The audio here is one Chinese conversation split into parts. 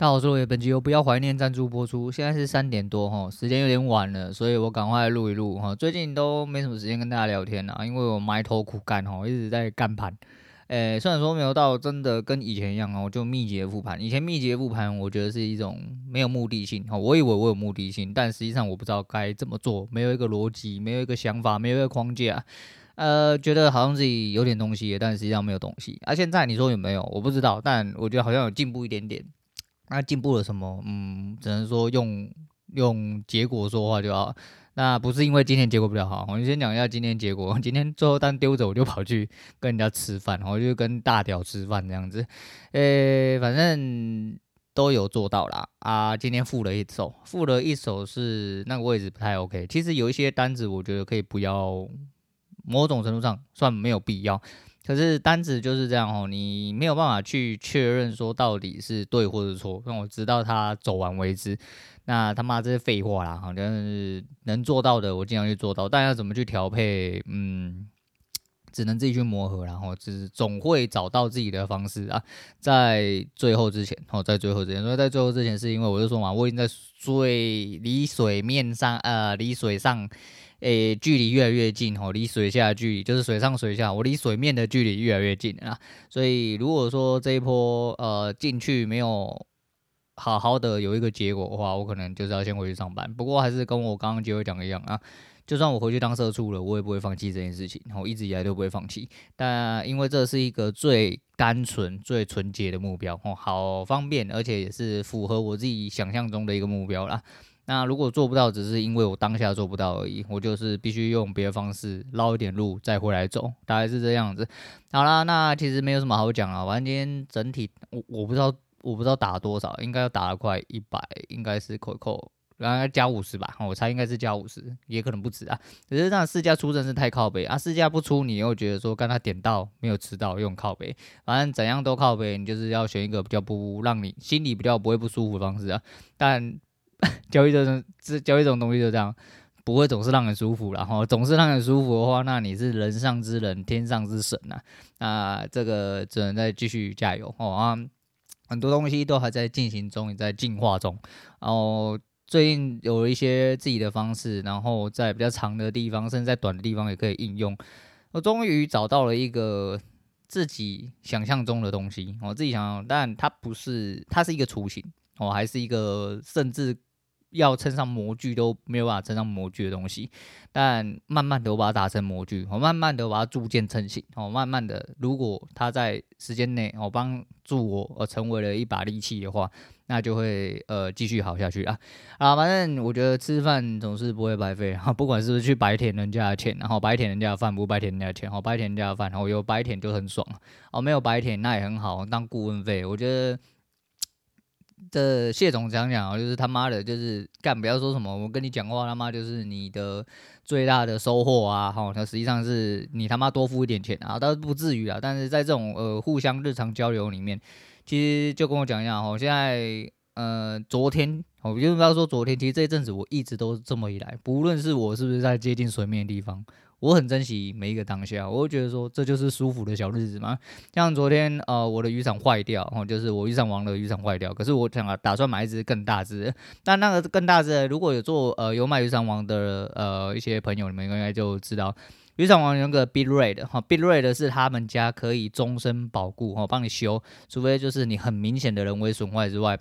大家好，我是本集由不要怀念赞助播出。现在是三点多哈，时间有点晚了，所以我赶快录一录哈。最近都没什么时间跟大家聊天了，因为我埋头苦干哈，一直在干盘。诶，虽然说没有到真的跟以前一样哦，就密集的复盘。以前密集的复盘，我觉得是一种没有目的性哈。我以为我有目的性，但实际上我不知道该怎么做，没有一个逻辑，没有一个想法，没有一个框架。呃，觉得好像自己有点东西，但实际上没有东西。啊，现在你说有没有？我不知道，但我觉得好像有进步一点点。那进步了什么？嗯，只能说用用结果说话就好。那不是因为今天结果比较好，我就先讲一下今天结果。今天最后单丢着，我就跑去跟人家吃饭，我就跟大屌吃饭这样子。诶、反正都有做到啦。啊。今天付了一手，付了一手是那个位置不太 OK。其实有一些单子，我觉得可以不要，某种程度上算没有必要。可是单子就是这样哦，你没有办法去确认说到底是对或者错，让我直到他走完为止。那他妈这是废话啦，好像是能做到的，我尽量去做到。但要怎么去调配，嗯，只能自己去磨合，然后只是总会找到自己的方式啊。在最后之前，哦，在最后之前，所以在最后之前，是因为我就说嘛，我已经在水离水面上，呃，离水上。诶、距离越来越近哦，离水下的距离就是水上水下，我离水面的距离越来越近啊。所以如果说这一波呃进去没有好好的有一个结果的话，我可能就是要先回去上班。不过还是跟我刚刚结尾讲的一样啊，就算我回去当社畜了，我也不会放弃这件事情，我一直以来都不会放弃。但因为这是一个最单纯、最纯洁的目标哦，好方便，而且也是符合我自己想象中的一个目标啦。那如果做不到，只是因为我当下做不到而已，我就是必须用别的方式捞一点路再回来走，大概是这样子。好啦，那其实没有什么好讲啊，反正今天整体我我不知道我不知道打了多少，应该要打了快一百，应该是扣扣，然后加五十吧，我猜应该是加五十，也可能不止啊。只是让试驾出真是太靠北啊，试驾不出你又觉得说刚才点到没有吃到用靠北，反正怎样都靠北，你就是要选一个比较不让你心里比较不会不舒服的方式啊，但。交易这种这交易这种东西就这样，不会总是让人舒服，然后总是让人舒服的话，那你是人上之人，天上之神呐、啊。那这个只能再继续加油哦啊！很多东西都还在进行中，也在进化中。然后最近有了一些自己的方式，然后在比较长的地方，甚至在短的地方也可以应用。我终于找到了一个自己想象中的东西，我自己想象，但它不是，它是一个雏形哦，还是一个甚至。要称上模具都没有办法称上模具的东西，但慢慢的我把它打成模具，我慢慢的我把它逐渐成型，哦，慢慢的，如果它在时间内我帮助我呃成为了一把利器的话，那就会呃继续好下去啊啊，反正我觉得吃饭总是不会白费啊，不管是不是去白舔人家的钱，然后白舔人家的饭，不白舔人家的钱，哦白舔人家的饭，然后有白舔就很爽哦，没有白舔那也很好，当顾问费，我觉得。这谢总讲讲啊，就是他妈的，就是干不要说什么，我跟你讲话他妈就是你的最大的收获啊，哈，那实际上是你他妈多付一点钱啊，倒是不至于啊，但是在这种呃互相日常交流里面，其实就跟我讲一下哈，现在呃昨天，我就不要说昨天，其实这一阵子我一直都这么以来，不论是我是不是在接近水面的地方。我很珍惜每一个当下，我会觉得说这就是舒服的小日子嘛。像昨天，呃，我的渔场坏掉，哦，就是我渔场王的渔场坏掉。可是我想啊，打算买一只更大只。但那个更大只，如果有做呃有买渔场王的呃一些朋友，你们应该就知道，渔场王有个 Bitrate 哈，Bitrate 是他们家可以终身保固哈，帮你修，除非就是你很明显的人为损坏之外。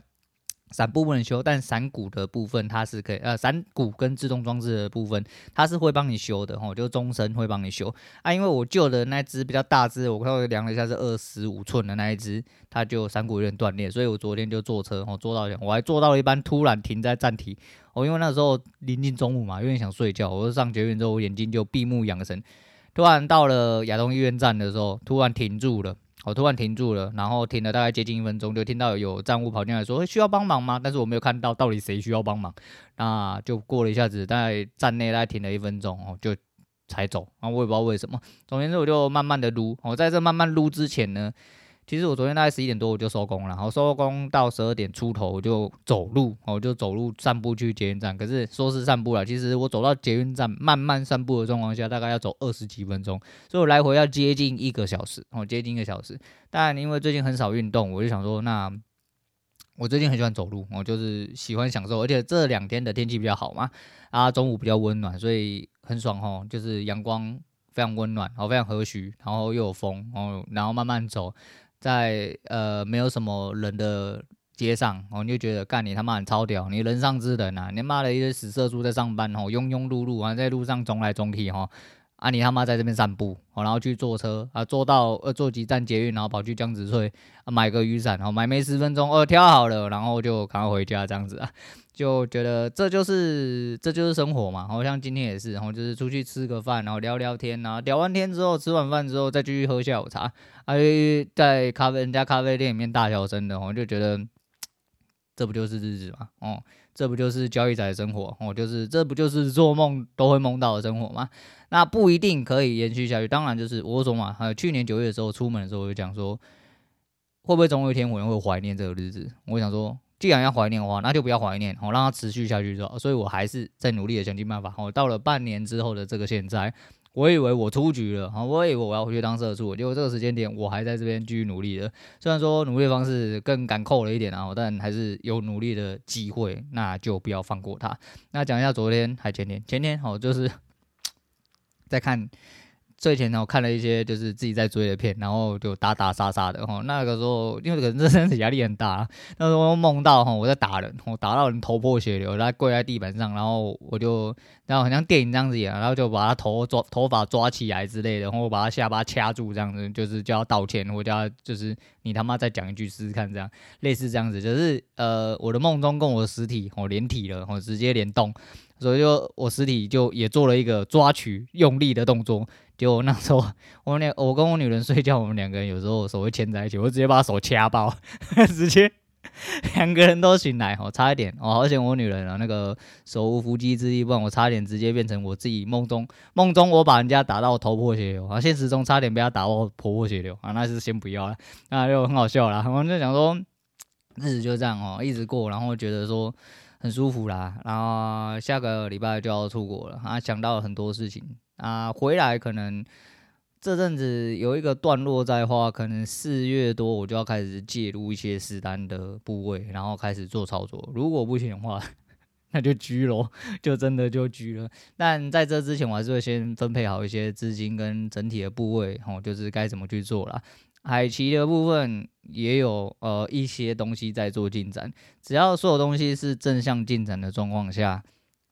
伞部不能修，但伞骨的部分它是可以，呃，伞骨跟制动装置的部分它是会帮你修的吼，就终身会帮你修啊。因为我旧的那只比较大只，我稍微量了一下是二十五寸的那一只，它就伞骨有点断裂，所以我昨天就坐车吼，坐到我还坐到一班，突然停在站体，我因为那时候临近中午嘛，有点想睡觉，我就上捷运之后我眼睛就闭目养神，突然到了亚东医院站的时候，突然停住了。我突然停住了，然后停了大概接近一分钟，就听到有站务跑进来说：“需要帮忙吗？”但是我没有看到到底谁需要帮忙，那就过了一下子，大概站内大概停了一分钟，哦，就才走。然啊，我也不知道为什么。总之，我就慢慢的撸。我在这慢慢撸之前呢。其实我昨天大概十一点多我就收工了，然后收工到十二点出头我就走路，我就走路散步去捷运站。可是说是散步了，其实我走到捷运站慢慢散步的状况下，大概要走二十几分钟，所以我来回要接近一个小时，哦，接近一个小时。但因为最近很少运动，我就想说，那我最近很喜欢走路，我就是喜欢享受，而且这两天的天气比较好嘛，啊，中午比较温暖，所以很爽哦，就是阳光非常温暖，然后非常和煦，然后又有风，然后然后慢慢走，在呃没有什么人的街上，哦，你就觉得干你他妈很超屌，你人上之人啊，你骂了一堆死色猪在上班哦，庸庸碌碌啊，在路上冲来冲去哦。啊，你他妈在这边散步，然后去坐车啊，坐到呃坐几站捷运，然后跑去江子翠啊买个雨伞，然后买没十分钟，哦挑好了，然后就赶快回家这样子啊，就觉得这就是这就是生活嘛。好像今天也是，然后就是出去吃个饭，然后聊聊天，然后聊完天之后，吃完饭之后再继续喝下午茶，啊，在咖啡人家咖啡店里面大小声的，我就觉得这不就是日子嘛，哦，这不就是交易仔的生活，哦，就是这不就是做梦都会梦到的生活吗？那不一定可以延续下去，当然就是我说嘛，还有去年九月的时候出门的时候，我就讲说，会不会总有一天我会怀念这个日子？我想说，既然要怀念的话，那就不要怀念，我让它持续下去就好。所以我还是在努力的想尽办法。哦到了半年之后的这个现在，我以为我出局了，我以为我要回去当社畜，结果这个时间点我还在这边继续努力的。虽然说努力的方式更赶扣了一点啊，但还是有努力的机会，那就不要放过他。那讲一下昨天还前天，前天好就是。在看睡前呢，我看了一些就是自己在追的片，然后就打打杀杀的哈。那个时候因为可能这身体压力很大，那时候梦到哈我在打人，我打到人头破血流，然后跪在地板上，然后我就然后好像电影这样子演，然后就把他头抓头发抓起来之类的，然后把他下巴掐住这样子，就是叫他道歉，或叫他就是你他妈再讲一句试试看这样，类似这样子，就是呃我的梦中跟我的实体我连体了，我直接联动。所以就我实体就也做了一个抓取用力的动作，就那时候我们两我跟我女人睡觉，我们两个人有时候手会牵在一起，我直接把手掐爆，直接两个人都醒来，哦，差一点哦，好险我女人啊那个手无缚鸡之力，不然我差一点直接变成我自己梦中梦中我把人家打到头破血流啊，现实中差点被他打到头破血流啊，那是先不要了，那就很好笑啦。我们就想说日子就这样哦，一直过，然后觉得说。很舒服啦，然后下个礼拜就要出国了啊，想到了很多事情啊，回来可能这阵子有一个段落在话，可能四月多我就要开始介入一些实单的部位，然后开始做操作。如果不行的话，那就狙咯，就真的就狙了。但在这之前，我还是会先分配好一些资金跟整体的部位，哦，就是该怎么去做啦。海奇的部分也有呃一些东西在做进展，只要所有东西是正向进展的状况下，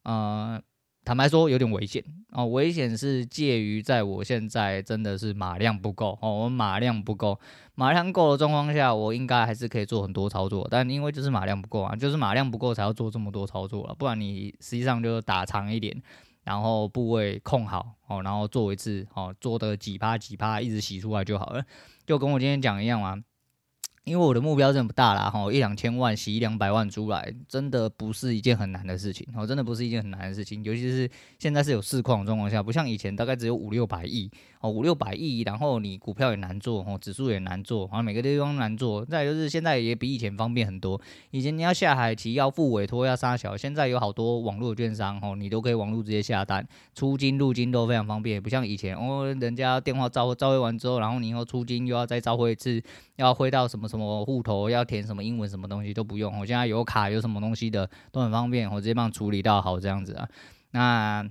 呃，坦白说有点危险哦，危险是介于在我现在真的是码量不够哦，我码量不够，码量够的状况下，我应该还是可以做很多操作，但因为就是码量不够啊，就是码量不够才要做这么多操作了，不然你实际上就打长一点。然后部位控好哦，然后做一次哦，做的几趴几趴，一直洗出来就好了，就跟我今天讲一样嘛。因为我的目标真的不大啦，哈，一两千万洗一两百万出来，真的不是一件很难的事情，哦，真的不是一件很难的事情，尤其是现在是有市况的状况下，不像以前大概只有五六百亿，哦，五六百亿，然后你股票也难做，哦，指数也难做，好像每个地方难做，再就是现在也比以前方便很多，以前你要下海期要付委托要杀小，现在有好多网络券商，哦，你都可以网络直接下单，出金入金都非常方便，不像以前，哦，人家电话召召回完之后，然后你以后出金又要再召回一次，要汇到什么什么。户头要填什么英文什么东西都不用，我现在有卡有什么东西的都很方便，我直接帮处理到好这样子啊。那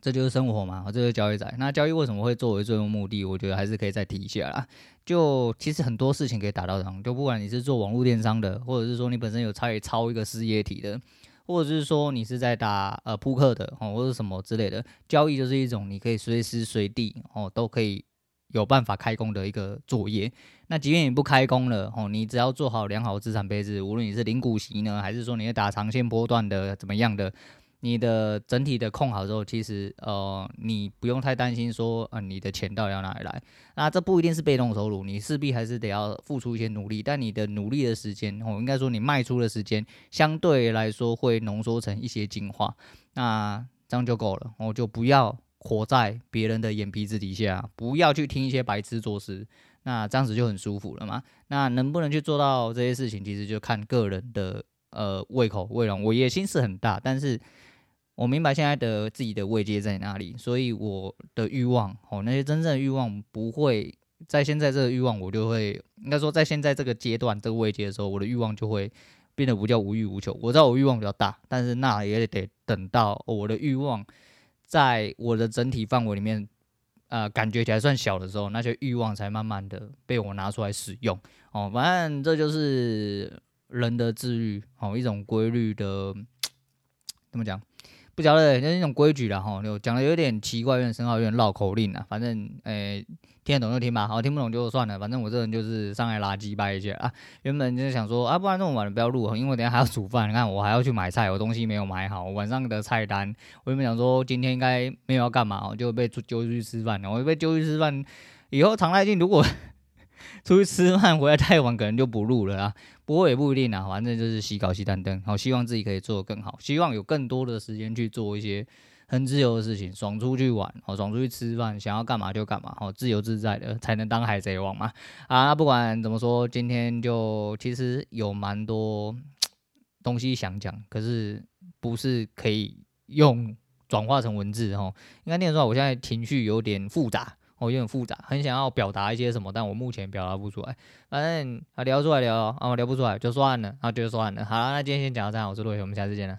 这就是生活嘛，这就是交易仔。那交易为什么会作为最终目的？我觉得还是可以再提一下啦。就其实很多事情可以达到这样，就不管你是做网络电商的，或者是说你本身有参与抄一个事业体的，或者是说你是在打呃扑克的哦，或者什么之类的，交易就是一种你可以随时随地哦都可以。有办法开工的一个作业，那即便你不开工了哦，你只要做好良好资产配置，无论你是零股息呢，还是说你是打长线波段的怎么样的，你的整体的控好之后，其实呃你不用太担心说呃你的钱到底要哪里来，那这不一定是被动收入，你势必还是得要付出一些努力，但你的努力的时间哦，应该说你卖出的时间相对来说会浓缩成一些精华，那这样就够了，我就不要。活在别人的眼皮子底下，不要去听一些白痴做事，那这样子就很舒服了嘛。那能不能去做到这些事情，其实就看个人的呃胃口、胃容。我野心是很大，但是我明白现在的自己的位阶在哪里，所以我的欲望哦，那些真正的欲望不会在现在这个欲望，我就会应该说，在现在这个阶段这个位阶的时候，我的欲望就会变得不叫无欲无求。我知道我欲望比较大，但是那也得等到我的欲望在我的整体范围里面，呃，感觉起来算小的时候，那些欲望才慢慢的被我拿出来使用。哦，反正这就是人的自律，哦，一种规律的，怎么讲？不晓得，就是那种规矩啦，哈，有讲的有点奇怪，有点深奥，有点绕口令啊。反正，诶、听得懂就听吧，好，听不懂就算了。反正我这人就是上来垃圾掰一下啊。原本就是想说啊，不然这么晚了不要录，因为我等下还要煮饭。你看我还要去买菜，我东西没有买好。晚上的菜单，我原本想说今天应该没有要干嘛，就被揪出去吃饭了。我被揪出去吃饭，以后常态性如果。出去吃饭回来太晚，可能就不录了啊。不过也不一定啊，反正就是洗稿洗单灯。好，希望自己可以做得更好，希望有更多的时间去做一些很自由的事情，爽出去玩，好，爽出去吃饭，想要干嘛就干嘛，好，自由自在的才能当海贼王嘛。啊，不管怎么说，今天就其实有蛮多东西想讲，可是不是可以用转化成文字哦。应该念出来，我现在情绪有点复杂。我有点复杂，很想要表达一些什么，但我目前表达不出来。反正啊，聊出来聊啊，聊不出来就算了，啊，就算了。好了，那今天先讲到这样，我是陆伟，我们下次见了。